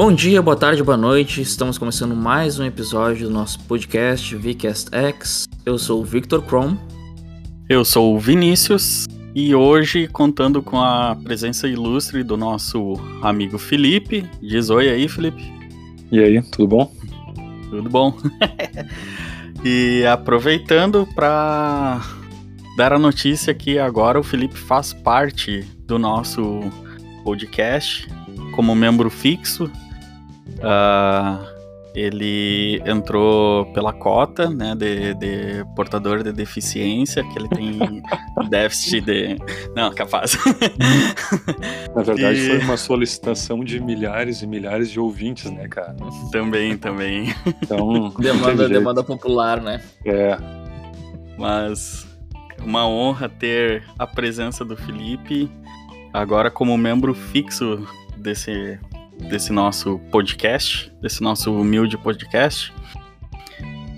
Bom dia, boa tarde, boa noite. Estamos começando mais um episódio do nosso podcast VCast X. Eu sou o Victor Chrome. Eu sou o Vinícius e hoje contando com a presença ilustre do nosso amigo Felipe. Diz oi aí, Felipe. E aí, tudo bom? Tudo bom. e aproveitando para dar a notícia que agora o Felipe faz parte do nosso podcast como membro fixo. Uh, ele entrou pela cota, né, de, de, portador de deficiência, que ele tem déficit de... Não, capaz. Na verdade, e... foi uma solicitação de milhares e milhares de ouvintes, né, cara? Também, também. Então, demanda, demanda popular, né? É. Mas uma honra ter a presença do Felipe agora como membro fixo desse, desse nosso podcast, desse nosso humilde podcast.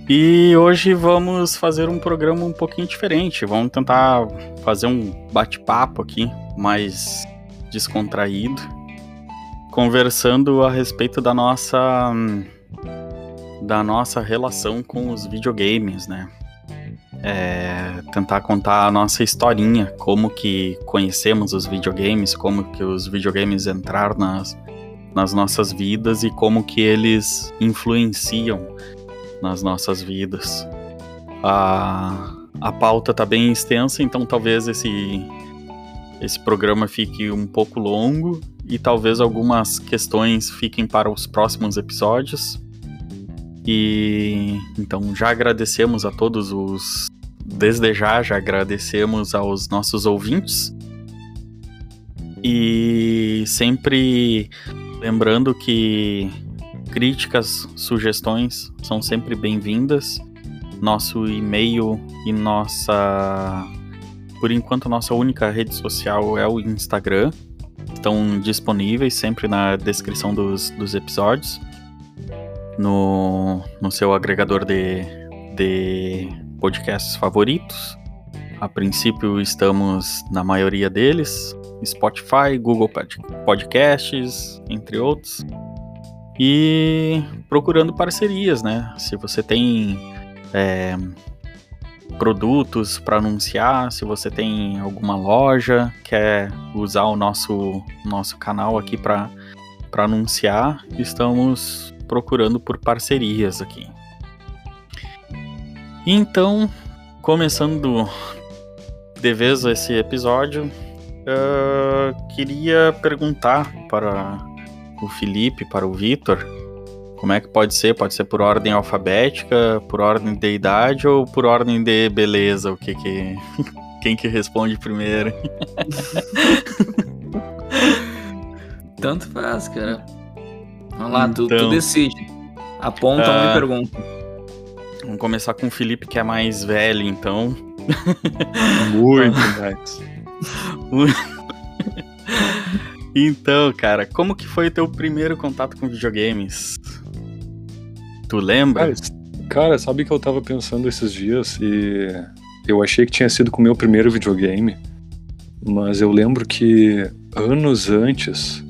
E hoje vamos fazer um programa um pouquinho diferente. Vamos tentar fazer um bate-papo aqui mais descontraído, conversando a respeito da nossa da nossa relação com os videogames, né? é, tentar contar a nossa historinha, como que conhecemos os videogames, como que os videogames entraram nas, nas nossas vidas e como que eles influenciam nas nossas vidas. A, a pauta tá bem extensa, então talvez esse, esse programa fique um pouco longo e talvez algumas questões fiquem para os próximos episódios. E então já agradecemos a todos os. Desde já, já agradecemos aos nossos ouvintes. E sempre lembrando que críticas, sugestões são sempre bem-vindas. Nosso e-mail e nossa. Por enquanto, nossa única rede social é o Instagram. Estão disponíveis sempre na descrição dos, dos episódios no, no seu agregador de, de podcasts favoritos. A princípio estamos na maioria deles, Spotify, Google Podcasts, entre outros. E procurando parcerias, né? Se você tem é, produtos para anunciar, se você tem alguma loja, quer usar o nosso, nosso canal aqui para anunciar, estamos procurando por parcerias aqui. Então, começando de vez esse episódio, uh, queria perguntar para o Felipe, para o Vitor, como é que pode ser? Pode ser por ordem alfabética, por ordem de idade ou por ordem de beleza? O que que quem que responde primeiro? Tanto faz, cara. Vamos lá, então, tu, tu então. decide. Aponta uh, uma ah, pergunta. Vamos começar com o Felipe, que é mais velho, então. Muito mais. então, cara, como que foi o teu primeiro contato com videogames? Tu lembra? Cara, cara, sabe que eu tava pensando esses dias e eu achei que tinha sido com o meu primeiro videogame, mas eu lembro que anos antes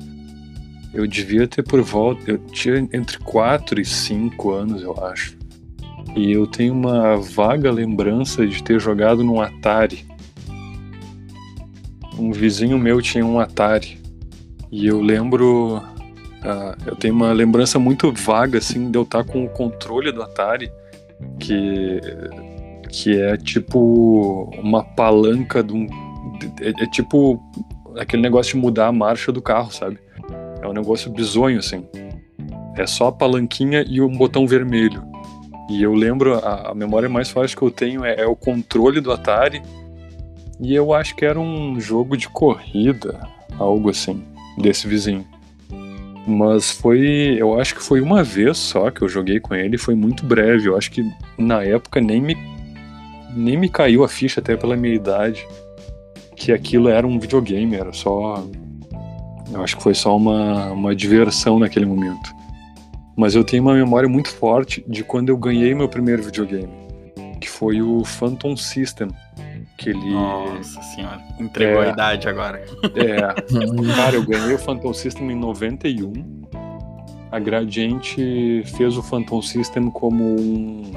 eu devia ter por volta. Eu tinha entre 4 e 5 anos, eu acho. E eu tenho uma vaga lembrança de ter jogado num Atari. Um vizinho meu tinha um Atari. E eu lembro. Uh, eu tenho uma lembrança muito vaga, assim, de eu estar com o controle do Atari, que, que é tipo uma palanca de um. É, é tipo aquele negócio de mudar a marcha do carro, sabe? É um negócio bizonho, assim. É só a palanquinha e um botão vermelho. E eu lembro, a, a memória mais forte que eu tenho é, é, o controle do Atari. E eu acho que era um jogo de corrida, algo assim, desse vizinho. Mas foi, eu acho que foi uma vez só que eu joguei com ele, foi muito breve. Eu acho que na época nem me, nem me caiu a ficha, até pela minha idade, que aquilo era um videogame, era só eu acho que foi só uma, uma diversão naquele momento. Mas eu tenho uma memória muito forte de quando eu ganhei meu primeiro videogame, que foi o Phantom System. Que ele... Nossa senhora, entregou é, a idade agora. É, cara, eu ganhei o Phantom System em 91. a Gradiente fez o Phantom System como um.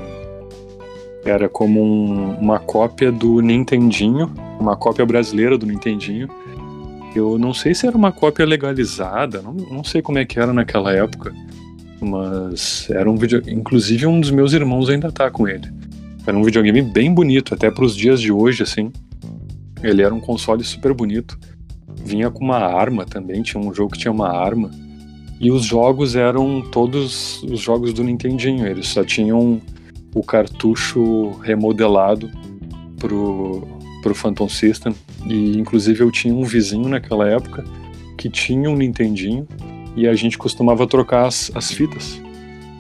Era como um, uma cópia do Nintendinho, uma cópia brasileira do Nintendinho. Eu não sei se era uma cópia legalizada, não, não sei como é que era naquela época, mas era um vídeo. Inclusive, um dos meus irmãos ainda tá com ele. Era um videogame bem bonito, até para os dias de hoje, assim. Ele era um console super bonito. Vinha com uma arma também, tinha um jogo que tinha uma arma. E os jogos eram todos os jogos do Nintendinho, eles só tinham o cartucho remodelado pro, pro Phantom System. E inclusive eu tinha um vizinho naquela época que tinha um Nintendinho e a gente costumava trocar as, as fitas.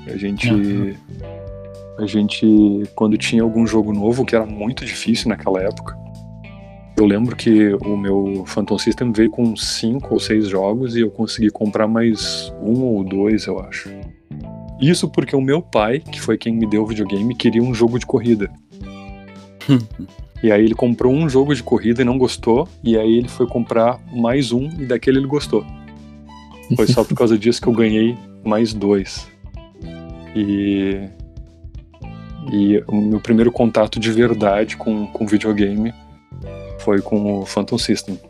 A gente. Uhum. A gente, quando tinha algum jogo novo, que era muito difícil naquela época, eu lembro que o meu Phantom System veio com cinco ou seis jogos e eu consegui comprar mais um ou dois, eu acho. Isso porque o meu pai, que foi quem me deu o videogame, queria um jogo de corrida. e aí ele comprou um jogo de corrida e não gostou, e aí ele foi comprar mais um e daquele ele gostou. Foi só por causa disso que eu ganhei mais dois. E e o meu primeiro contato de verdade com, com videogame foi com o Phantom System,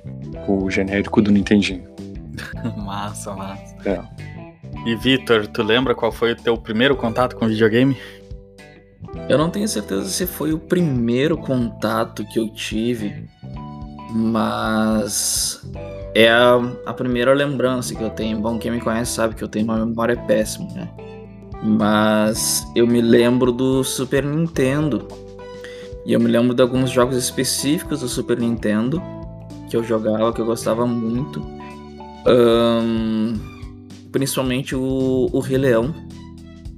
o genérico do Nintendinho. massa, massa. É. E Vitor, tu lembra qual foi o teu primeiro contato com videogame? Eu não tenho certeza se foi o primeiro contato que eu tive, mas é a, a primeira lembrança que eu tenho. Bom, quem me conhece sabe que eu tenho uma memória péssima, né? Mas eu me lembro do Super Nintendo e eu me lembro de alguns jogos específicos do Super Nintendo que eu jogava, que eu gostava muito. Um, principalmente o, o Rei Leão.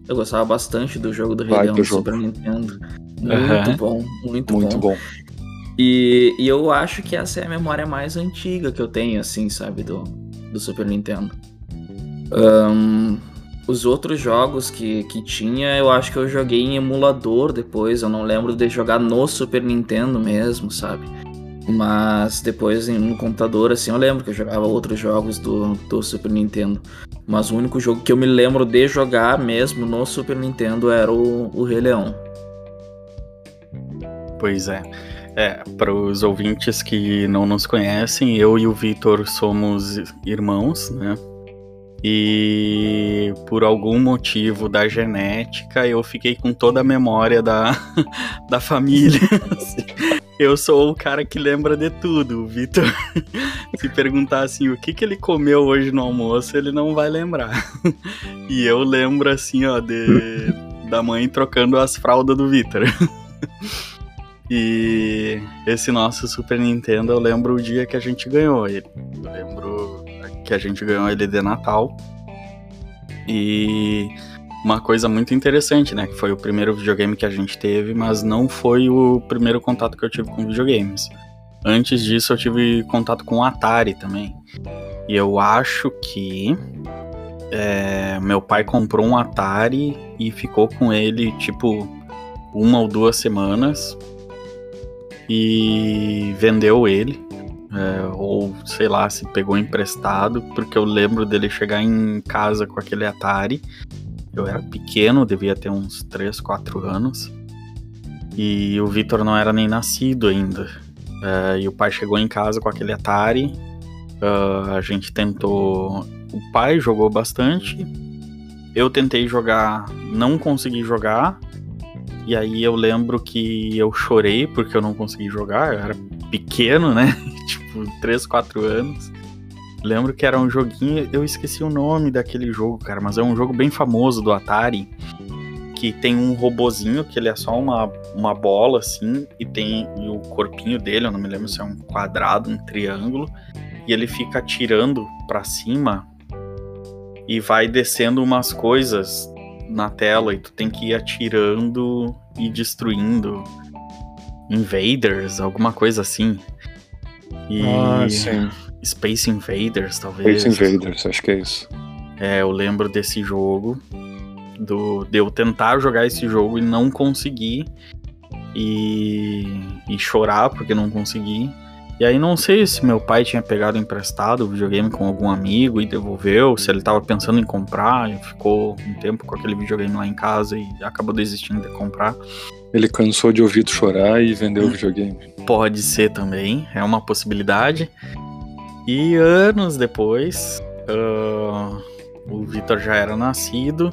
Eu gostava bastante do jogo do Rei Vai Leão do jogo. Super Nintendo. Muito uhum. bom, muito, muito bom. bom. E, e eu acho que essa é a memória mais antiga que eu tenho, assim, sabe, do, do Super Nintendo. Um, os outros jogos que, que tinha, eu acho que eu joguei em emulador depois. Eu não lembro de jogar no Super Nintendo mesmo, sabe? Mas depois no computador, assim, eu lembro que eu jogava outros jogos do, do Super Nintendo. Mas o único jogo que eu me lembro de jogar mesmo no Super Nintendo era o, o Rei Leão. Pois é. É, para os ouvintes que não nos conhecem, eu e o Vitor somos irmãos, né? E por algum motivo da genética, eu fiquei com toda a memória da, da família. eu sou o cara que lembra de tudo. O Vitor, se perguntar assim, o que, que ele comeu hoje no almoço, ele não vai lembrar. E eu lembro assim, ó, de, da mãe trocando as fraldas do Vitor. E esse nosso Super Nintendo, eu lembro o dia que a gente ganhou ele. Eu lembro que a gente ganhou ele de Natal. E uma coisa muito interessante, né? Que foi o primeiro videogame que a gente teve, mas não foi o primeiro contato que eu tive com videogames. Antes disso, eu tive contato com o Atari também. E eu acho que é, meu pai comprou um Atari e ficou com ele, tipo, uma ou duas semanas. E vendeu ele é, ou sei lá, se pegou emprestado, porque eu lembro dele chegar em casa com aquele Atari. Eu era pequeno, devia ter uns 3, 4 anos. E o Vitor não era nem nascido ainda. É, e o pai chegou em casa com aquele Atari. Uh, a gente tentou. O pai jogou bastante. Eu tentei jogar, não consegui jogar. E aí eu lembro que eu chorei porque eu não consegui jogar. Eu era pequeno, né? tipo, 3, 4 anos. Lembro que era um joguinho, eu esqueci o nome daquele jogo, cara, mas é um jogo bem famoso do Atari, que tem um robozinho que ele é só uma, uma bola assim, e tem e o corpinho dele, eu não me lembro se é um quadrado, um triângulo, e ele fica atirando para cima e vai descendo umas coisas na tela e tu tem que ir atirando e destruindo invaders, alguma coisa assim. E ah, sim. Space Invaders, talvez. Space Invaders, acho que é isso. É, eu lembro desse jogo. Do, de eu tentar jogar esse jogo e não conseguir. E, e chorar porque não consegui. E aí não sei se meu pai tinha pegado emprestado o videogame com algum amigo e devolveu, se ele tava pensando em comprar e ficou um tempo com aquele videogame lá em casa e acabou desistindo de comprar. Ele cansou de ouvir tu chorar e vendeu o videogame. Pode ser também, é uma possibilidade. E anos depois, uh, o Vitor já era nascido,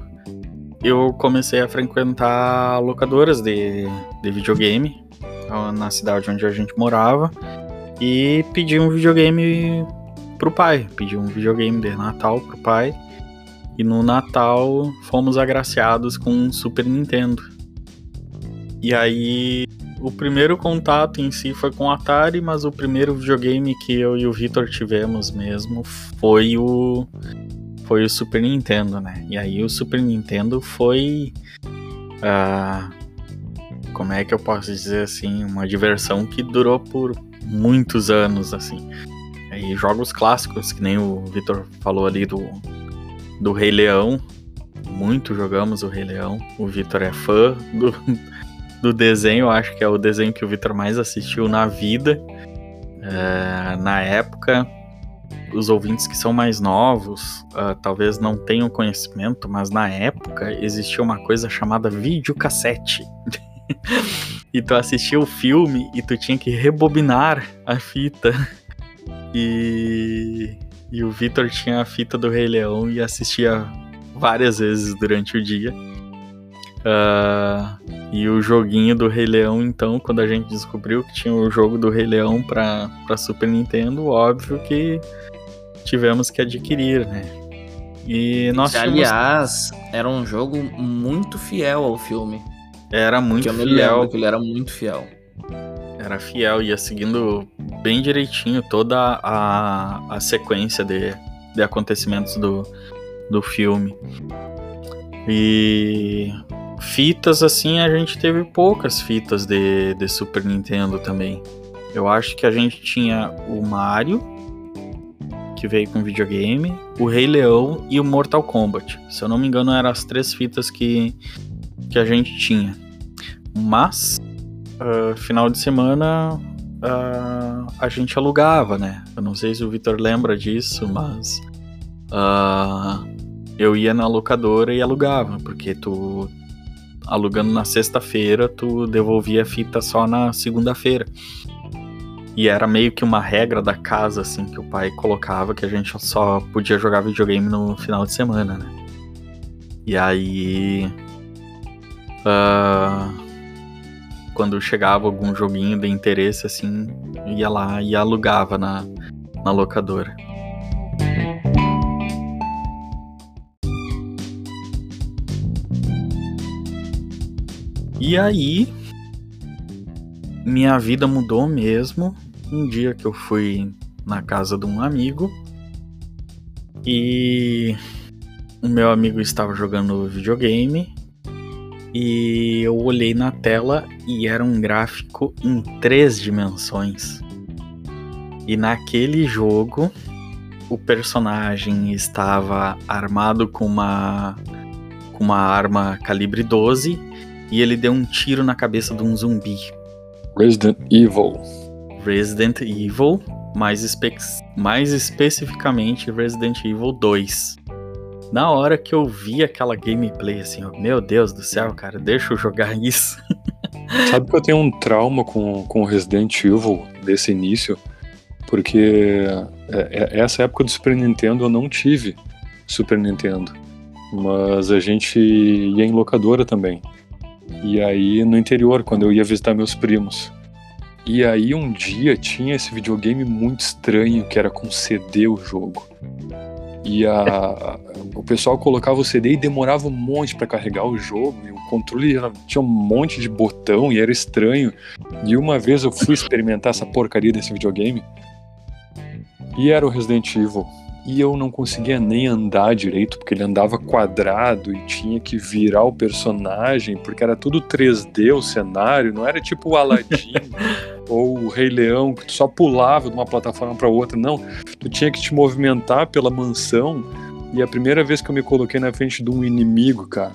eu comecei a frequentar locadoras de, de videogame na cidade onde a gente morava e pedi um videogame pro pai. Pedi um videogame de Natal pro pai. E no Natal fomos agraciados com um Super Nintendo. E aí o primeiro contato em si foi com o Atari, mas o primeiro videogame que eu e o Victor tivemos mesmo foi o foi o Super Nintendo, né? E aí o Super Nintendo foi uh, como é que eu posso dizer assim, uma diversão que durou por muitos anos, assim. E jogos clássicos, que nem o Vitor falou ali do, do Rei Leão. Muito jogamos o Rei Leão. O Vitor é fã do, do desenho, acho que é o desenho que o Vitor mais assistiu na vida. É, na época, os ouvintes que são mais novos uh, talvez não tenham conhecimento, mas na época existia uma coisa chamada videocassete. e tu assistia o filme e tu tinha que rebobinar a fita. E, e o Victor tinha a fita do Rei Leão e assistia várias vezes durante o dia. Uh, e o joguinho do Rei Leão, então, quando a gente descobriu que tinha o jogo do Rei Leão para Super Nintendo, óbvio que tivemos que adquirir, né? E nós que, tínhamos... aliás, era um jogo muito fiel ao filme. Era muito fiel. Eu me lembro que ele era muito fiel. Era fiel, ia seguindo bem direitinho toda a, a sequência de, de acontecimentos do, do filme. E fitas assim, a gente teve poucas fitas de, de Super Nintendo também. Eu acho que a gente tinha o Mario, que veio com videogame, o Rei Leão e o Mortal Kombat. Se eu não me engano, eram as três fitas que, que a gente tinha. Mas, uh, final de semana, uh, a gente alugava, né? Eu não sei se o Vitor lembra disso, mas uh, eu ia na locadora e alugava, porque tu alugando na sexta-feira, tu devolvia a fita só na segunda-feira. E era meio que uma regra da casa, assim, que o pai colocava que a gente só podia jogar videogame no final de semana, né? E aí. Uh, quando chegava algum joguinho de interesse, assim, ia lá e alugava na, na locadora. E aí, minha vida mudou mesmo. Um dia que eu fui na casa de um amigo e o meu amigo estava jogando videogame e eu olhei na tela e era um gráfico em três dimensões. E naquele jogo, o personagem estava armado com uma com uma arma calibre 12 e ele deu um tiro na cabeça de um zumbi. Resident Evil. Resident Evil, mais, espe mais especificamente Resident Evil 2 na hora que eu vi aquela gameplay, assim, meu Deus do céu, cara, deixa eu jogar isso. Sabe que eu tenho um trauma com, com Resident Evil desse início? Porque é, é, essa época do Super Nintendo eu não tive Super Nintendo. Mas a gente ia em locadora também. E aí no interior, quando eu ia visitar meus primos. E aí um dia tinha esse videogame muito estranho que era com CD o jogo. E a, o pessoal colocava o CD e demorava um monte para carregar o jogo. E o controle tinha um monte de botão e era estranho. E uma vez eu fui experimentar essa porcaria desse videogame. E era o Resident Evil. E eu não conseguia nem andar direito, porque ele andava quadrado e tinha que virar o personagem, porque era tudo 3D o cenário, não era tipo o Aladdin. ou o Rei Leão, que tu só pulava de uma plataforma para outra, não. Tu tinha que te movimentar pela mansão. E a primeira vez que eu me coloquei na frente de um inimigo, cara.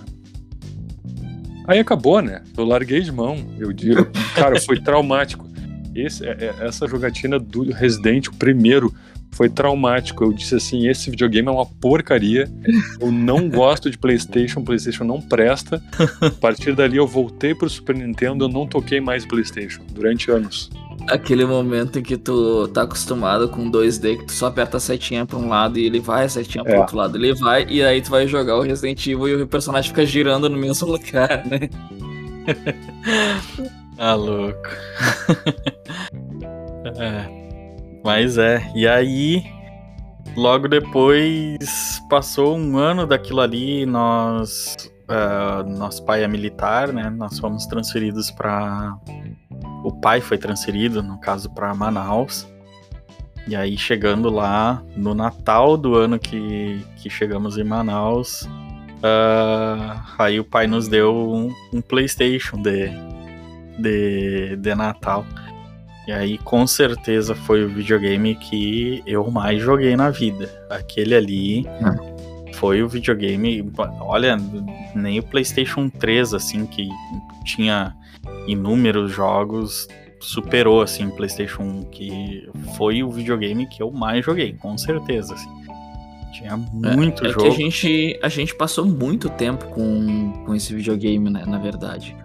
Aí acabou, né? Eu larguei de mão. Eu digo, cara, foi traumático. esse, é, é, essa jogatina do Resident, o primeiro, foi traumático. Eu disse assim: esse videogame é uma porcaria. Eu não gosto de PlayStation, PlayStation não presta. A partir dali eu voltei pro Super Nintendo, eu não toquei mais PlayStation durante anos. Aquele momento em que tu tá acostumado com 2D, que tu só aperta a setinha pra um lado e ele vai, a setinha pro É. outro lado ele vai, e aí tu vai jogar o Resident Evil e o personagem fica girando no mesmo lugar, né? Ah, louco. é. Mas é, e aí, logo depois, passou um ano daquilo ali, nós. ah, nosso pai é militar, né? Nós fomos transferidos para. O pai foi transferido, no caso, para Manaus. E aí, chegando lá, no Natal do ano que, que chegamos em Manaus, ah, aí o pai nos deu um, um PlayStation de, de, de Natal. E aí, com certeza, foi o videogame que eu mais joguei na vida. Aquele ali foi o videogame. Olha, nem o PlayStation 3, assim, que tinha inúmeros jogos, superou, assim, o PlayStation 1, que foi o videogame que eu mais joguei, com certeza, assim. Tinha muito é jogo. que a gente, a gente passou muito tempo com, com esse videogame, né? Na verdade.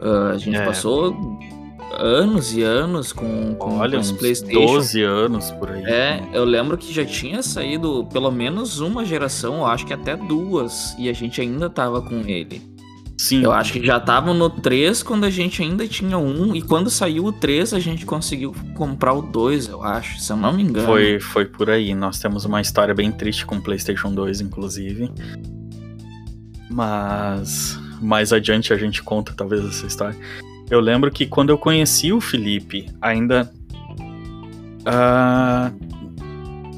Ah, a gente É. passou anos e anos com, com, Olha, com uns PlayStation. 12 anos por aí. É, eu lembro que já tinha saído pelo menos uma geração, eu acho que até duas, e a gente ainda tava com ele. Sim, Eu acho que já tava no 3 quando a gente ainda tinha um, e quando saiu o 3 a gente conseguiu comprar o 2, eu acho, se eu não me engano. Foi, foi por aí. Nós temos uma história bem triste com o PlayStation 2, inclusive. Mas mais adiante a gente conta talvez essa história. Eu lembro que quando eu conheci o Felipe, ainda ah,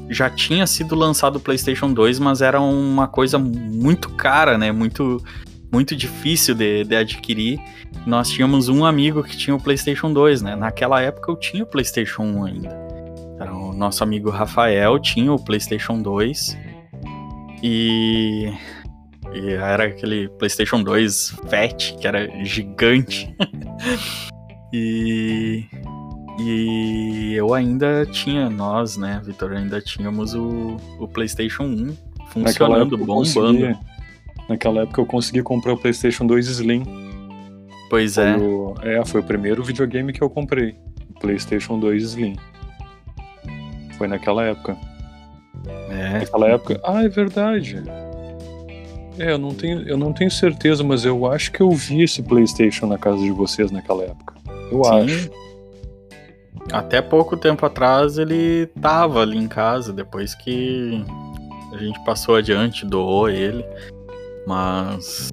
já tinha sido lançado o PlayStation 2, mas era uma coisa muito cara, né? Muito muito difícil de, de adquirir. Nós tínhamos um amigo que tinha o PlayStation 2, né? Naquela época eu tinha o PlayStation 1 ainda. Era o nosso amigo Rafael, tinha o PlayStation 2. E, e era aquele PlayStation 2 fat, que era gigante. e, e eu ainda tinha, nós, né, Vitor, ainda tínhamos o, o PlayStation 1 Naquela funcionando, eu bombando. naquela época eu consegui comprar o PlayStation 2 Slim. Pois Foi é. o- é, foi o primeiro videogame que eu comprei. O PlayStation 2 Slim. Foi naquela época. é. Naquela época. Ah, é verdade. É, eu não tenho, eu não tenho certeza, mas eu acho que eu vi esse PlayStation na casa de vocês naquela época. Eu Sim. acho. Até pouco tempo atrás ele tava ali em casa, depois que a gente passou adiante, doou ele. Mas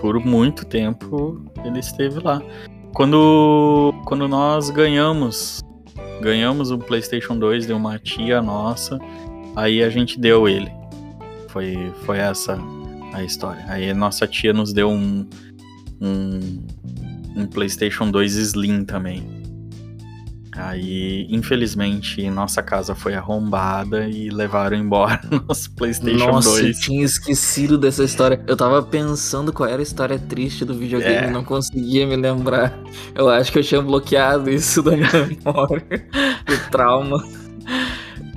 por muito tempo ele esteve lá. Quando, quando nós ganhamos, ganhamos o PlayStation 2 de uma tia nossa, aí a gente deu ele. Foi, foi essa a história. Aí nossa tia nos deu um, um, um PlayStation 2 Slim também. Aí, infelizmente, nossa casa foi arrombada e levaram embora nosso PlayStation Nossa, eu 2. tinha esquecido dessa história. Eu tava pensando qual era a história triste do videogame É. e não conseguia me lembrar. Eu acho que eu tinha bloqueado isso da minha memória. Do trauma.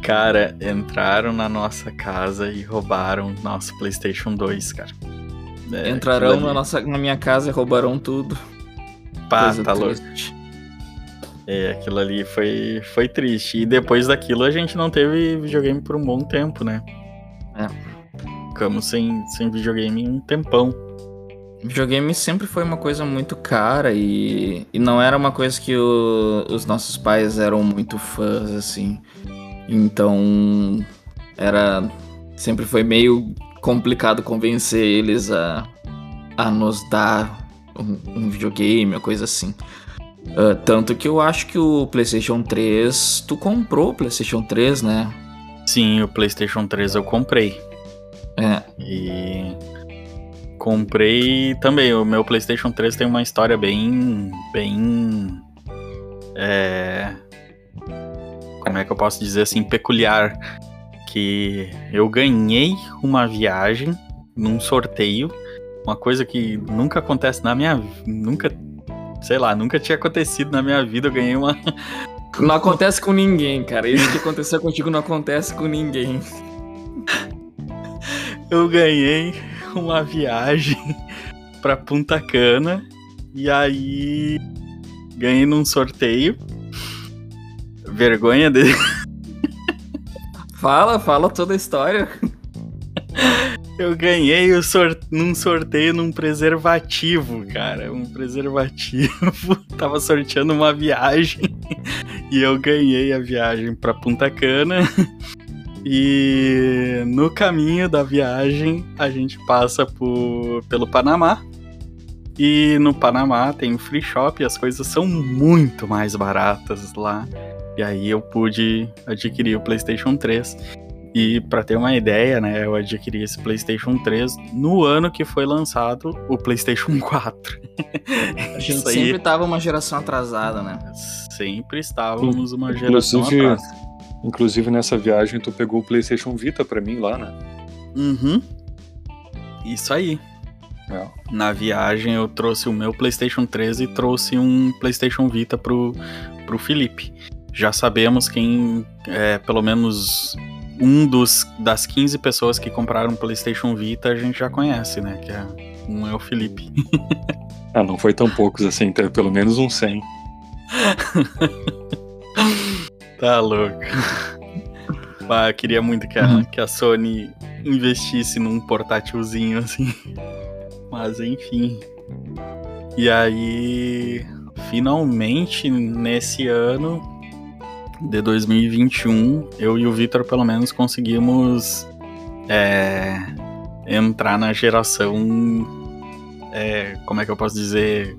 Cara, entraram na nossa casa e roubaram nosso PlayStation 2, cara. É, Entrarão na, nossa, na minha casa e roubarão tudo. Pá, Coisa tá louco. É, aquilo ali foi, foi triste. E depois daquilo a gente não teve videogame por um bom tempo, né? É. Ficamos sem, sem videogame um tempão. Videogame sempre foi uma coisa muito cara e, e não era uma coisa que o- os nossos pais eram muito fãs, assim. Então era. Sempre foi meio complicado convencer eles a, a nos dar um, um videogame, uma coisa assim. Ah, tanto que eu acho que o PlayStation 3. Tu comprou o PlayStation 3, né? Sim, o PlayStation 3 eu comprei. É. E comprei também. O meu PlayStation 3 tem uma história bem. bem. É. Como é que eu posso dizer assim? Peculiar. Que eu ganhei uma viagem num sorteio. Uma coisa que nunca acontece na minha. Nunca sei lá, nunca tinha acontecido na minha vida, eu ganhei uma. Não acontece com ninguém, cara. Isso que aconteceu contigo não acontece com ninguém. Eu ganhei uma viagem pra Punta Cana e aí ganhei num sorteio. Vergonha dele. Fala, fala toda a história. Eu ganhei o num sorteio num preservativo, cara. Um preservativo. Tava sorteando uma viagem e eu ganhei a viagem pra Punta Cana. E no caminho da viagem a gente passa por... pelo Panamá. E no Panamá tem o free shop e as coisas são muito mais baratas lá. E aí eu pude adquirir o PlayStation 3. E para ter uma ideia, né, eu adquiri esse PlayStation 3 no ano que foi lançado o PlayStation 4. A gente aí... sempre tava uma geração atrasada, né? Sempre estávamos uma geração inclusive, atrás. Inclusive nessa viagem tu pegou o PlayStation Vita para mim lá, né? Uhum. Isso aí. É. Na viagem eu trouxe o meu PlayStation 3 e trouxe um PlayStation Vita pro, pro Felipe. Já sabemos quem, é, pelo menos um dos das 15 pessoas que compraram um PlayStation Vita a gente já conhece, né? Que é, um é o Felipe. ah, não foi tão poucos assim, teve pelo menos um 100. tá louco. Ah, eu queria muito que a, uhum. que a Sony investisse num portátilzinho assim. Mas enfim. E aí, finalmente, nesse ano de 2021, eu e o Victor pelo menos conseguimos é, entrar na geração. É, como é que eu posso dizer?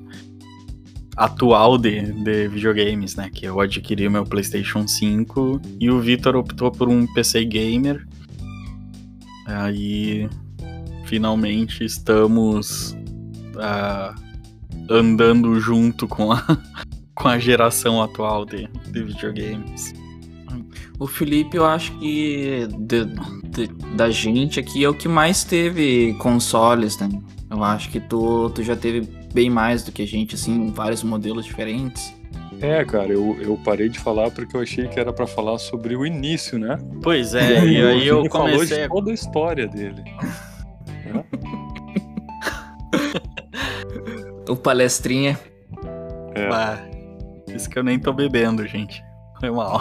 atual de, de videogames, né? Que eu adquiri meu PlayStation 5 e o Victor optou por um PC gamer. Aí finalmente estamos uh, andando junto com a, com a geração atual de, de videogames. O Felipe, eu acho que de, de, da gente aqui é o que mais teve consoles, né? Eu acho que tu, tu já teve bem mais do que a gente, assim, vários modelos diferentes. É, cara, eu, eu parei de falar porque eu achei que era para falar sobre o início, né? Pois é, e aí, eu comecei... falou de toda a história dele. o palestrinha. É. Bah, isso que eu nem tô bebendo, gente. Foi mal.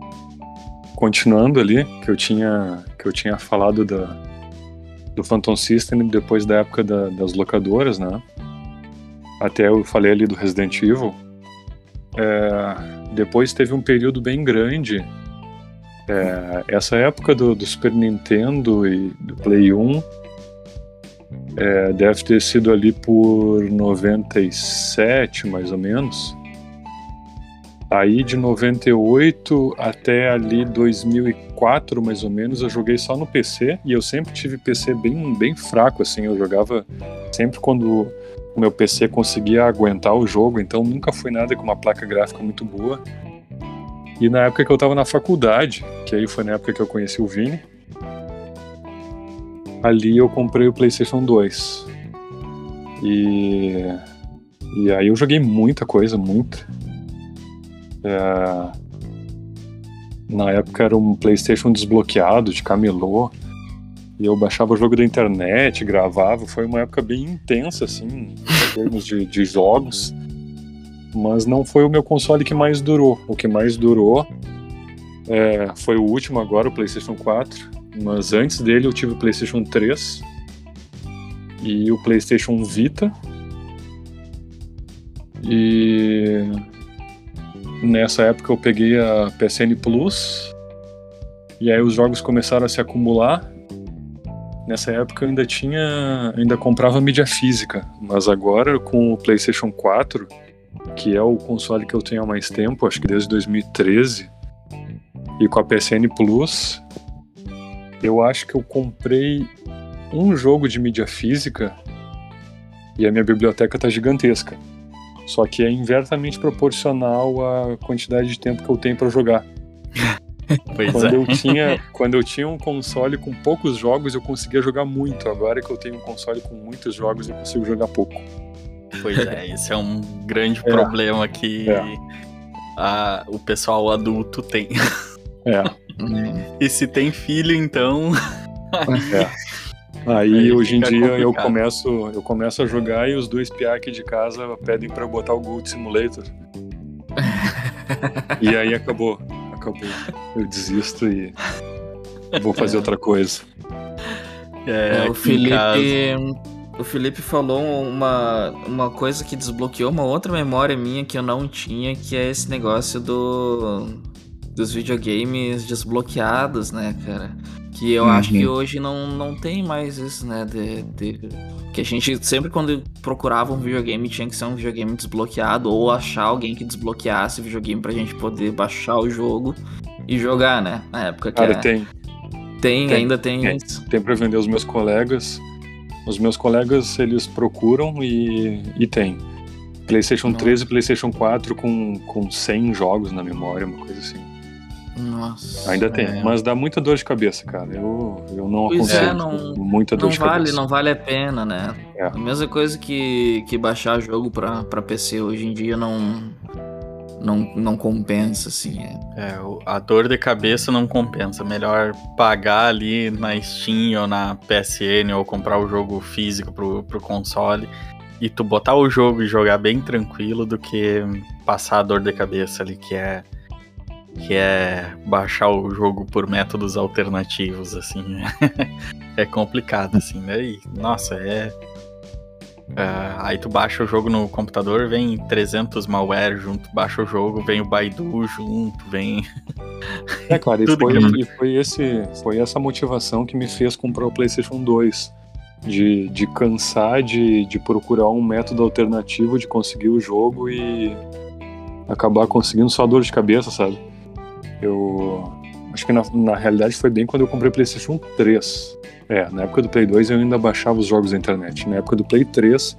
Continuando ali, que eu tinha, que eu tinha falado da, do Phantom System depois da época da, das locadoras, né? Até eu falei ali do Resident Evil. É, depois teve um período bem grande. É, essa época do, do, Super Nintendo e do Play 1 é, deve ter sido ali por 97, mais ou menos. Aí de 98 até ali 2004, mais ou menos, eu joguei só no PC e eu sempre tive PC bem, bem fraco, assim. Eu jogava sempre quando o meu PC conseguia aguentar o jogo, então nunca foi nada com uma placa gráfica muito boa. E na época que eu tava na faculdade, que aí foi na época que eu conheci o Vini, ali eu comprei o PlayStation 2. E, e aí eu joguei muita coisa, muita. É, na época era um PlayStation desbloqueado de camelô. E eu baixava o jogo da internet, gravava. Foi uma época bem intensa, assim, em termos de, de jogos. Mas não foi o meu console que mais durou. O que mais durou é, foi o último agora, o PlayStation 4. Mas antes dele eu tive o PlayStation 3 e o PlayStation Vita. E nessa época eu peguei a PSN Plus. E aí os jogos começaram a se acumular Nessa época eu ainda tinha, ainda comprava mídia física, mas agora com o PlayStation 4, que é o console que eu tenho há mais tempo, acho que desde 2013, e com a PSN Plus, eu acho que eu comprei um jogo de mídia física e a minha biblioteca tá gigantesca. Só que é inversamente proporcional à quantidade de tempo que eu tenho para jogar. Pois quando, é. eu tinha, quando eu tinha um console com poucos jogos, eu conseguia jogar muito. Agora que eu tenho um console com muitos jogos, eu consigo jogar pouco. Pois é, esse é um grande é. problema que é. a, o pessoal adulto tem. É. e se tem filho, então. é. Aí, Aí hoje em dia complicado. eu começo, eu começo a jogar e os dois piá aqui de casa pedem para botar o Gold Simulator. e aí acabou, acabou. Eu desisto e vou fazer outra coisa. É, é o Felipe, o Felipe falou uma, uma coisa que desbloqueou uma outra memória minha que eu não tinha, que é esse negócio do dos videogames desbloqueados, né, cara? Que eu uhum. acho que hoje não, não tem mais isso, né? De, de, que a gente sempre quando procurava um videogame tinha que ser um videogame desbloqueado ou achar alguém que desbloqueasse o videogame pra gente poder baixar o jogo e jogar, né? Na época que Cara, tem. tem. Tem, ainda tem, tem. Tem pra vender os meus colegas. Os meus colegas, eles procuram e, e tem. PlayStation Nossa. 3 e PlayStation 4 com, com 100 jogos na memória, uma coisa assim. Nossa. Ainda tem, é. mas dá muita dor de cabeça, cara. Eu, eu não pois é, aconselho. É, não, muita dor não de vale, cabeça. Não vale a pena, né? É. A mesma coisa que, que baixar jogo pra, pra PC hoje em dia não, não, não compensa, assim. É. é, a dor de cabeça não compensa. Melhor pagar ali na Steam ou na PSN ou comprar o jogo físico pro, pro console e tu botar o jogo e jogar bem tranquilo do que passar a dor de cabeça ali, que é que é baixar o jogo por métodos alternativos, assim. é complicado, assim, né? E, nossa, é. Uh, aí tu baixa o jogo no computador, vem 300 malware junto, baixa o jogo, vem o Baidu junto, vem. É, claro, e foi, que... e foi, esse, foi essa motivação que me fez comprar o PlayStation 2. De, de cansar de, de procurar um método alternativo de conseguir o jogo e acabar conseguindo só dor de cabeça, sabe? Eu acho que na, na realidade foi bem quando eu comprei o PlayStation 3. É, na época do Play 2 eu ainda baixava os jogos da internet. Na época do Play 3,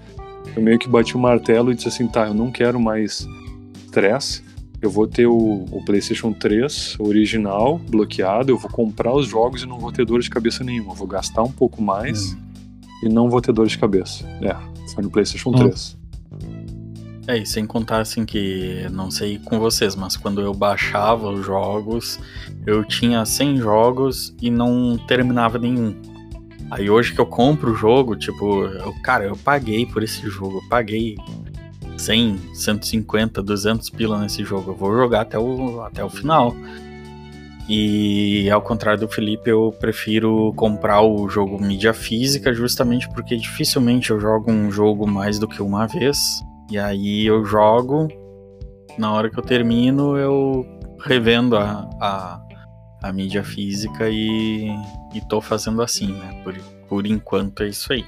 eu meio que bati o martelo e disse assim: tá, eu não quero mais stress. Eu vou ter o, o, PlayStation 3 original bloqueado, eu vou comprar os jogos e não vou ter dor de cabeça nenhuma. Eu vou gastar um pouco mais hum. e não vou ter dor de cabeça. É, foi no PlayStation hum. 3. É, e sem contar assim que, não sei com vocês, mas quando eu baixava os jogos, eu tinha 100 jogos e não terminava nenhum. Aí hoje que eu compro o jogo, tipo, eu, cara, eu paguei por esse jogo, eu paguei 100, 150, 200 pila nesse jogo, eu vou jogar até o, até o final. E ao contrário do Felipe, eu prefiro comprar o jogo mídia física justamente porque dificilmente eu jogo um jogo mais do que uma vez. E aí eu jogo, na hora que eu termino, eu revendo a, a, a mídia física e, e tô fazendo assim, né? Por, por enquanto é isso aí.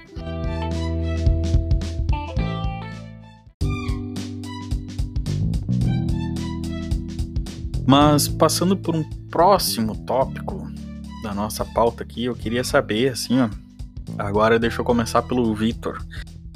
Mas passando por um próximo tópico da nossa pauta aqui, eu queria saber, assim, ó. Agora deixa eu começar pelo Vitor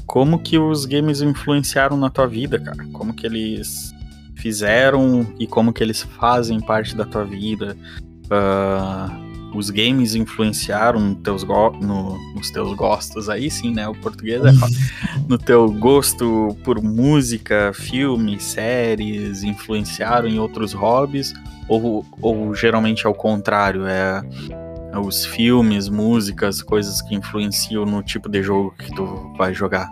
como que os games influenciaram na tua vida, cara? Como que eles fizeram e como que eles fazem parte da tua vida? Uh, os games influenciaram teus no, nos teus gostos, aí sim, né? O português é no teu gosto por música, filmes, séries, influenciaram em outros hobbies? Ou, ou geralmente é o contrário, é os filmes, músicas, coisas que influenciam no tipo de jogo que tu vai jogar?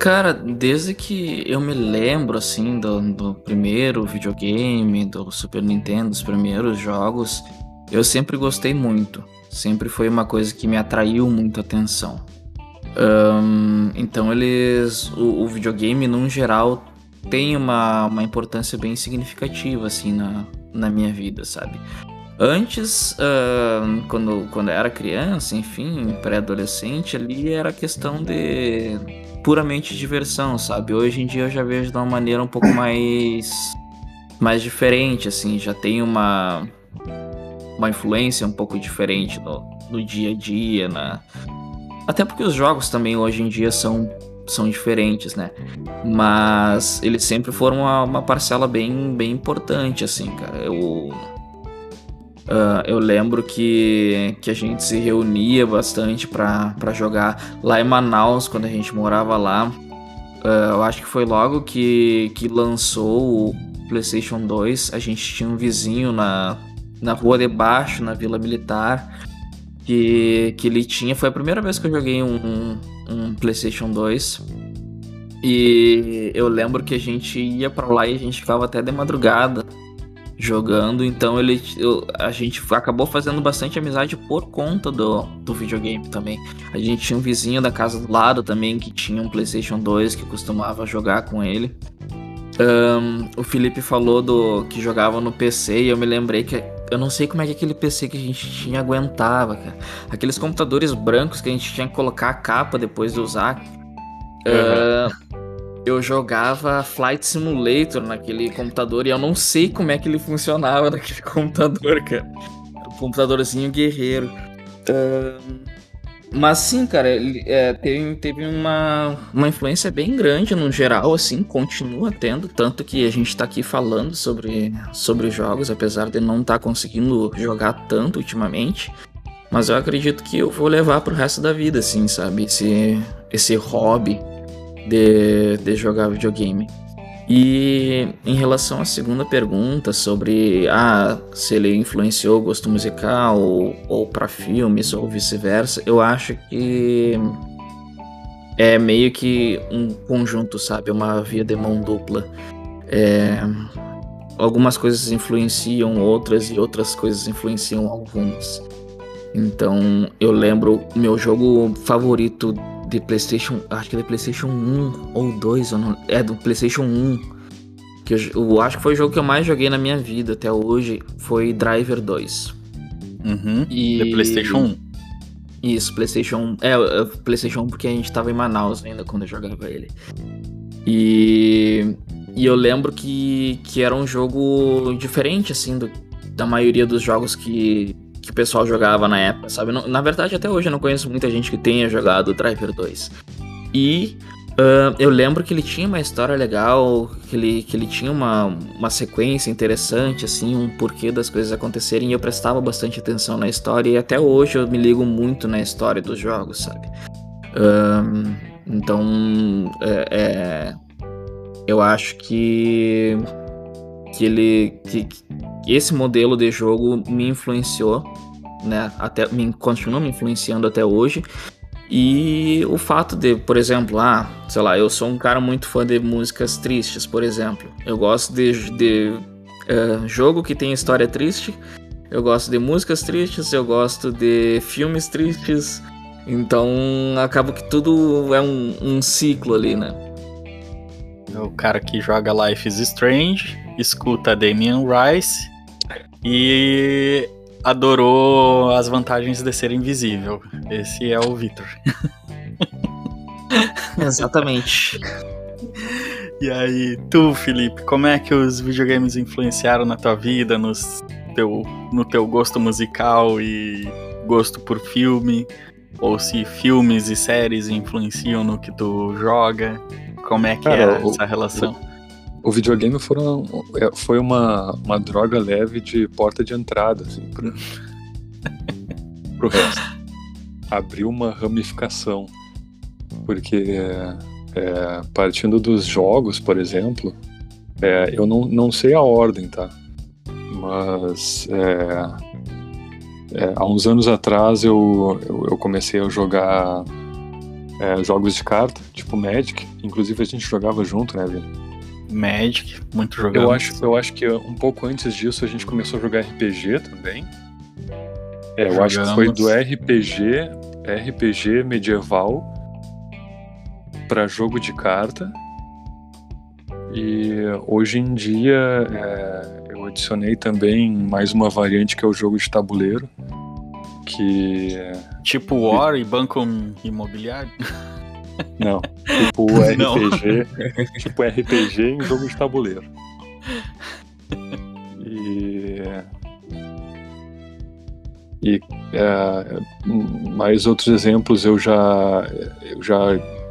Cara, desde que eu me lembro, assim, do, do primeiro videogame, do Super Nintendo, dos primeiros jogos, eu sempre gostei muito. Sempre foi uma coisa que me atraiu muito atenção. Um, então eles. O, o, videogame, num geral, tem uma, uma importância bem significativa, assim, na, na minha vida, sabe? Antes, uh, quando, quando eu era criança, enfim, pré-adolescente, ali era questão de puramente diversão, sabe? Hoje em dia eu já vejo de uma maneira um pouco mais mais diferente, assim, já tem uma uma influência um pouco diferente no, no dia a dia, na até porque os jogos também hoje em dia são são diferentes, né? Mas eles sempre foram uma, uma parcela bem bem importante, assim, cara. Eu Uh, eu lembro que, que a gente se reunia bastante para jogar lá em Manaus, quando a gente morava lá. Uh, eu acho que foi logo que, que lançou o PlayStation 2. A gente tinha um vizinho na, na rua de baixo, na Vila Militar, que, que ele tinha. Foi a primeira vez que eu joguei um, um, um PlayStation 2. E eu lembro que a gente ia para lá e a gente ficava até de madrugada jogando, então ele eu, a gente acabou fazendo bastante amizade por conta do, do videogame também. A gente tinha um vizinho da casa do lado também que tinha um PlayStation 2 que costumava jogar com ele. Um, o Felipe falou do que jogava no PC e eu me lembrei que eu não sei como é que aquele PC que a gente tinha aguentava, cara. Aqueles computadores brancos que a gente tinha que colocar a capa depois de usar. Uhum. Uh, eu jogava Flight Simulator naquele computador e eu não sei como é que ele funcionava naquele computador, cara. Um computadorzinho guerreiro. Uh, mas sim, cara, ele, é, teve, teve uma, uma influência bem grande no geral, assim, continua tendo, tanto que a gente tá aqui falando sobre, sobre jogos, apesar de não estar tá conseguindo jogar tanto ultimamente. Mas eu acredito que eu vou levar pro resto da vida, assim, sabe? Esse, esse hobby de, de jogar videogame. E em relação à segunda pergunta sobre ah, se ele influenciou o gosto musical ou, ou para filmes ou vice-versa, eu acho que é meio que um conjunto, sabe? Uma via de mão dupla. É, algumas coisas influenciam outras e outras coisas influenciam algumas. Então eu lembro meu jogo favorito de PlayStation, acho que é de PlayStation 1 ou 2, ou não, é do PlayStation 1. Que eu, eu, acho que foi o jogo que eu mais joguei na minha vida até hoje, foi Driver 2. Uhum. E... De PlayStation 1. Isso, PlayStation 1. É, é, PlayStation 1 porque a gente tava em Manaus ainda quando eu jogava ele. E, e eu lembro que, que era um jogo diferente, assim, do, da maioria dos jogos que, que o pessoal jogava na época, sabe? Na verdade, até hoje eu não conheço muita gente que tenha jogado Driver 2. E uh, eu lembro que ele tinha uma história legal, que ele, que ele tinha uma, uma sequência interessante, assim, um porquê das coisas acontecerem, e eu prestava bastante atenção na história, e até hoje eu me ligo muito na história dos jogos, sabe? Então, é, é, eu acho que que ele que, esse modelo de jogo me influenciou, né? Até me continua me influenciando até hoje. E o fato de, por exemplo, ah, sei lá, eu sou um cara muito fã de músicas tristes, por exemplo. Eu gosto de, de uh, jogo que tem história triste. Eu gosto de músicas tristes, eu gosto de filmes tristes. Então acaba que tudo é um, um ciclo ali, né? O cara que joga Life is Strange, escuta Damian Rice e adorou as vantagens de ser invisível. Esse é o Victor. Exatamente. E aí, tu, Felipe, como é que os videogames influenciaram na tua vida, nos teu, no teu gosto musical e gosto por filme? Ou se filmes e séries influenciam no que tu joga? Como é que Cara, é essa relação? O, videogame foram, é, foi uma, uma droga leve de porta de entrada, assim, pro, pro resto. Abriu uma ramificação. Porque é, é, partindo dos jogos, por exemplo, é, eu não, não sei a ordem, tá? Mas é, é, há uns anos atrás eu, eu, eu comecei a jogar jogos de carta, tipo Magic. Inclusive a gente jogava junto, né, Vini? Magic, muito jogado. Eu acho, eu acho que um pouco antes disso a gente começou a jogar RPG também. É, eu Jogamos. acho que foi do RPG, RPG medieval para jogo de carta. E hoje em dia é, eu adicionei também mais uma variante que é o jogo de tabuleiro, que Tipo War e Banco Imobiliário? Não, tipo RPG, Não. tipo RPG em jogo de tabuleiro. E e é, mais outros exemplos eu já eu já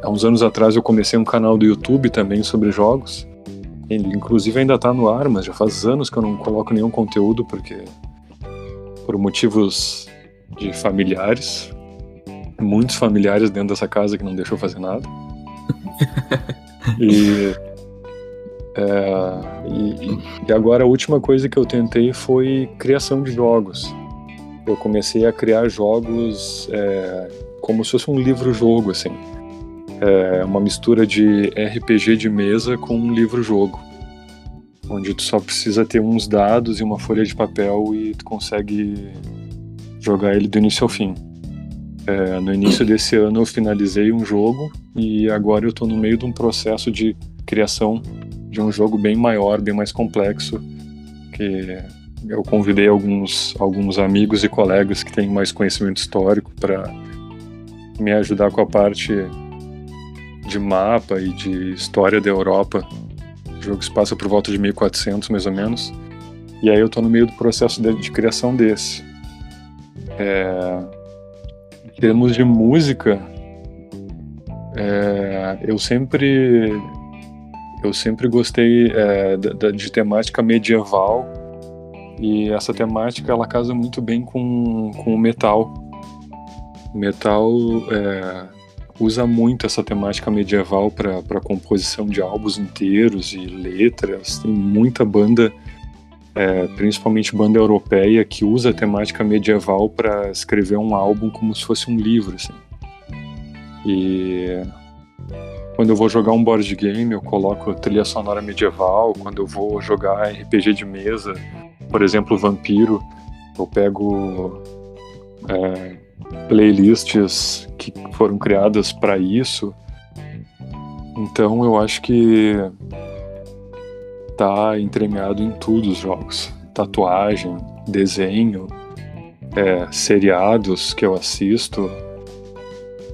há uns anos atrás eu comecei um canal do YouTube também sobre jogos. Ele inclusive ainda está no ar, mas já faz anos que eu não coloco nenhum conteúdo porque por motivos de familiares, muitos familiares dentro dessa casa que não deixou fazer nada. e, é, e, e agora a última coisa que eu tentei foi criação de jogos. Eu comecei a criar jogos é, como se fosse um livro-jogo, assim. É uma mistura de RPG de mesa com um livro-jogo. Onde tu só precisa ter uns dados e uma folha de papel e tu consegue jogar ele do início ao fim. É, no início desse ano eu finalizei um jogo e agora eu estou no meio de um processo de criação de um jogo bem maior, bem mais complexo, que eu convidei alguns, alguns amigos e colegas que têm mais conhecimento histórico para me ajudar com a parte de mapa e de história da Europa. O jogo se passa por volta de 1400 mais ou menos. E aí eu estou no meio do processo de, de criação desse. É, em termos de música, é, eu sempre eu sempre gostei é, de, de, temática medieval e essa temática ela casa muito bem com, com o metal. O metal é, usa muito essa temática medieval para composição de álbuns inteiros e letras. Tem muita banda é, principalmente banda europeia, que usa a temática medieval para escrever um álbum como se fosse um livro. Assim. E quando eu vou jogar um board game, eu coloco trilha sonora medieval. Quando eu vou jogar RPG de mesa, por exemplo, Vampiro, eu pego é, playlists que foram criadas para isso. Então eu acho que tá entremeado em tudo os jogos. Tatuagem, desenho, é, seriados que eu assisto.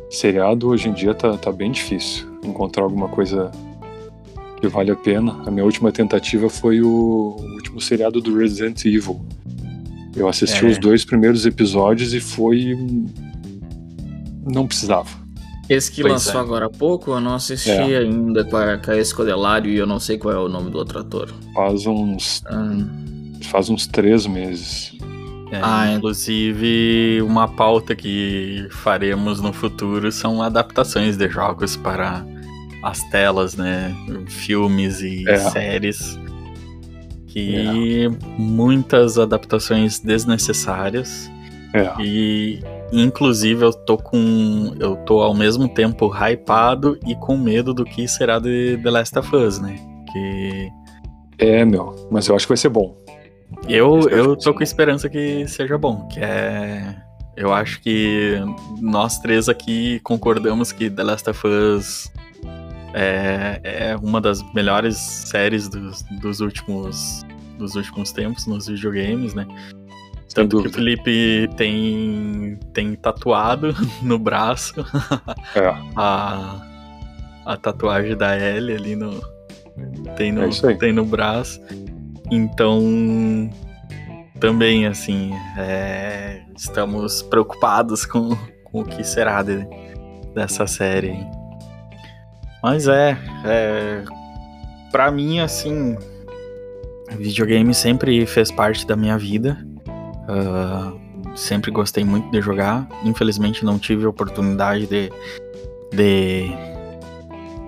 Seriado hoje em dia tá, tá bem difícil encontrar alguma coisa que vale a pena. A minha última tentativa foi o, o último seriado do Resident Evil. Eu assisti é. os dois primeiros episódios e foi. Não precisava. Esse que pois lançou é. agora há pouco, eu não assisti é. ainda com a Caes Codelário e eu não sei qual é o nome do outro ator. Faz uns. Ah. Faz uns três meses. É, ah, inclusive, uma pauta que faremos no futuro são adaptações de jogos para as telas, né? Filmes e é. séries. Que é. muitas adaptações desnecessárias. É. E Inclusive, eu tô com. Eu tô ao mesmo tempo hypado e com medo do que será de The Last of Us, né? Que. É, meu, mas eu acho que vai ser bom. Eu, eu tô com esperança que seja bom, que é. Eu acho que nós três aqui concordamos que The Last of Us é, é uma das melhores séries dos, dos últimos dos últimos tempos nos videogames, né? Tanto que o Felipe tem, tem tatuado no braço é. a, a tatuagem da Ellie ali no. Tem no, é tem no braço. Então, também, assim, é, estamos preocupados com, com o que será de, dessa série. Mas é, é. Pra mim, assim, videogame sempre fez parte da minha vida. Uh, sempre gostei muito de jogar. Infelizmente não tive a oportunidade de, de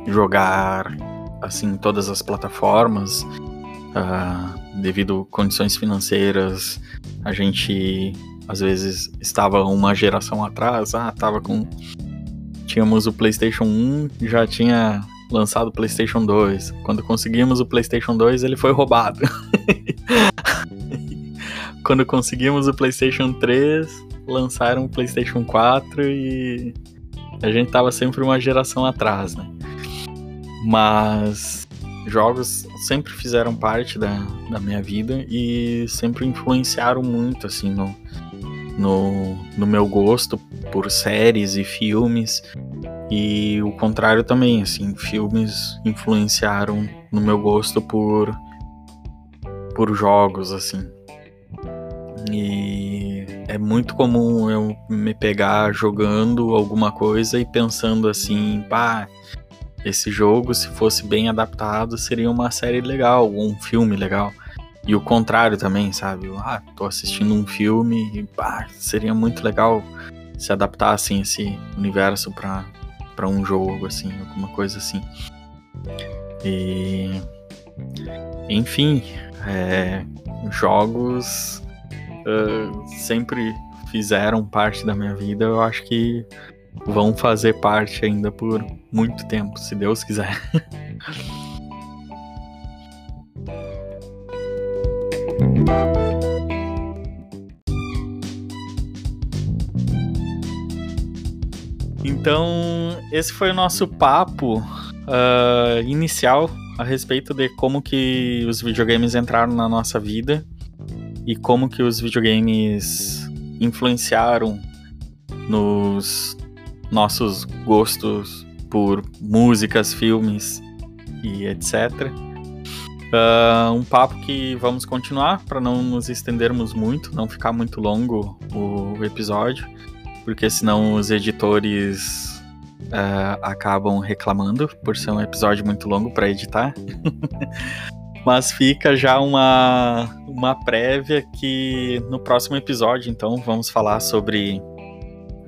jogar assim todas as plataformas. Uh, devido a condições financeiras, a gente às vezes estava uma geração atrás, ah, tava com tínhamos o PlayStation 1, já tinha lançado o PlayStation 2. Quando conseguimos o PlayStation 2, ele foi roubado. quando conseguimos o PlayStation 3, lançaram o PlayStation 4 e a gente tava sempre uma geração atrás, né? Mas jogos sempre fizeram parte da, da minha vida e sempre influenciaram muito, assim, no, no, no meu gosto por séries e filmes. E o contrário também, assim, filmes influenciaram no meu gosto por, por jogos, assim. E é muito comum eu me pegar jogando alguma coisa e pensando assim, pá, esse jogo, se fosse bem adaptado, seria uma série legal, um filme legal. E o contrário também, sabe? Ah, tô assistindo um filme e pá, seria muito legal se adaptassem esse universo para um jogo, assim, alguma coisa assim. E. Enfim, é, jogos uh, sempre fizeram parte da minha vida. Eu acho que vão fazer parte ainda por muito tempo, se Deus quiser. Então, esse foi o nosso papo uh, inicial a respeito de como que os videogames entraram na nossa vida e como que os videogames influenciaram nos nossos gostos por músicas, filmes e etc. Uh, ah, um papo que vamos continuar para não nos estendermos muito, não ficar muito longo o episódio, porque senão os editores uh, acabam reclamando por ser um episódio muito longo para editar. Mas fica já uma, uma prévia que no próximo episódio, então, vamos falar sobre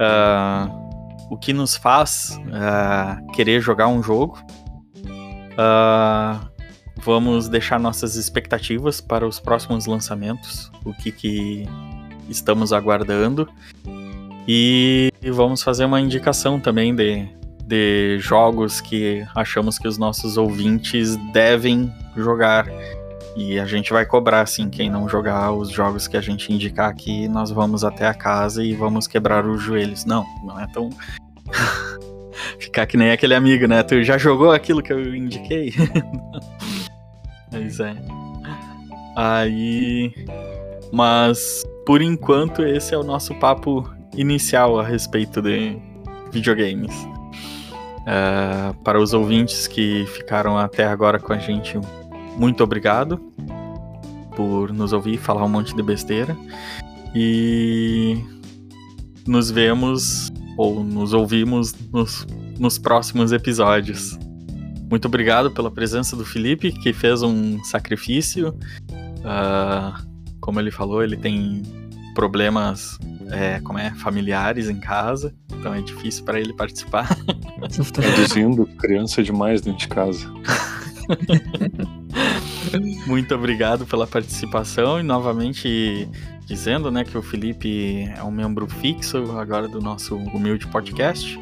uh, o que nos faz uh, querer jogar um jogo. Uh, vamos deixar nossas expectativas para os próximos lançamentos, o que, que estamos aguardando. E vamos fazer uma indicação também de, de jogos que achamos que os nossos ouvintes devem jogar. E a gente vai cobrar, assim, quem não jogar os jogos que a gente indicar aqui, nós vamos até a casa e vamos quebrar os joelhos. Não, não é tão. Ficar que nem aquele amigo, né? Tu já jogou aquilo que eu indiquei? Pois é. Aí. Mas, por enquanto, esse é o nosso papo inicial a respeito de videogames. Uh, para os ouvintes que ficaram até agora com a gente, muito obrigado por nos ouvir falar um monte de besteira. E nos vemos ou nos ouvimos nos, nos próximos episódios. Muito obrigado pela presença do Felipe, que fez um sacrifício. Uh, como ele falou, ele tem problemas é, como é, familiares em casa, então é difícil para ele participar. Traduzindo, criança demais dentro de casa. Muito obrigado pela participação e novamente dizendo, né, que o Felipe é um membro fixo agora do nosso humilde podcast.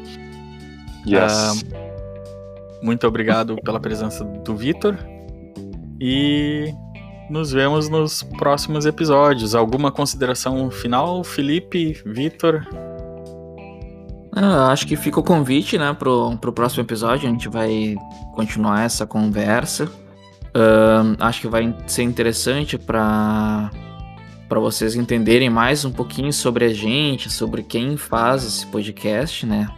Yes. Uh, muito obrigado pela presença do Vitor e nos vemos nos próximos episódios. Alguma consideração final, Felipe, Vitor? Ah, acho que fica o convite, né, pro, pro próximo episódio. A gente vai continuar essa conversa. Uh, acho que vai ser interessante para para vocês entenderem mais um pouquinho sobre a gente, sobre quem faz esse podcast, né?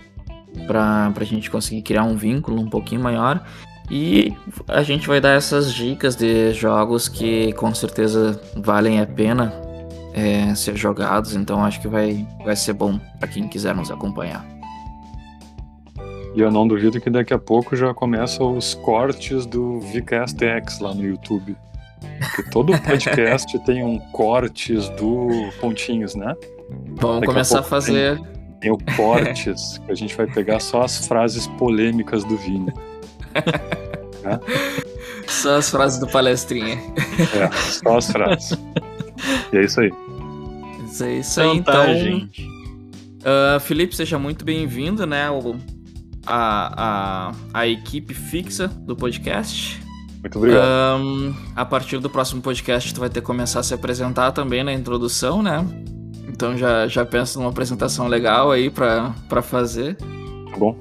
Para a gente conseguir criar um vínculo um pouquinho maior. E a gente vai dar essas dicas de jogos que com certeza valem a pena é, ser jogados, então acho que vai, vai ser bom para quem quiser nos acompanhar. E eu não duvido que daqui a pouco já começam os cortes do Vcast X lá no YouTube. Porque todo podcast tem um cortes do pontinhos, né? Vamos daqui começar a, a fazer. Tem, tem o cortes, que a gente vai pegar só as frases polêmicas do Vini. Só as frases do palestrinha. É, só as frases. E é isso aí. Isso, é isso aí, então. Tá, então gente. Uh, Felipe, seja muito bem-vindo, né? O, a, a, a equipe fixa do podcast. Muito obrigado. Um, a partir do próximo podcast, tu vai ter que começar a se apresentar também na introdução, né? Então já, já penso numa apresentação legal aí pra, pra fazer. Tá bom.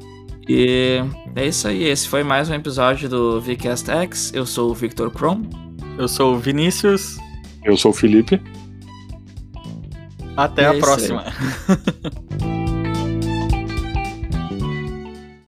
E é isso aí, esse foi mais um episódio do VCast X. Eu sou o Victor Kron. Eu sou o Vinícius. Eu sou o Felipe. Até é a próxima.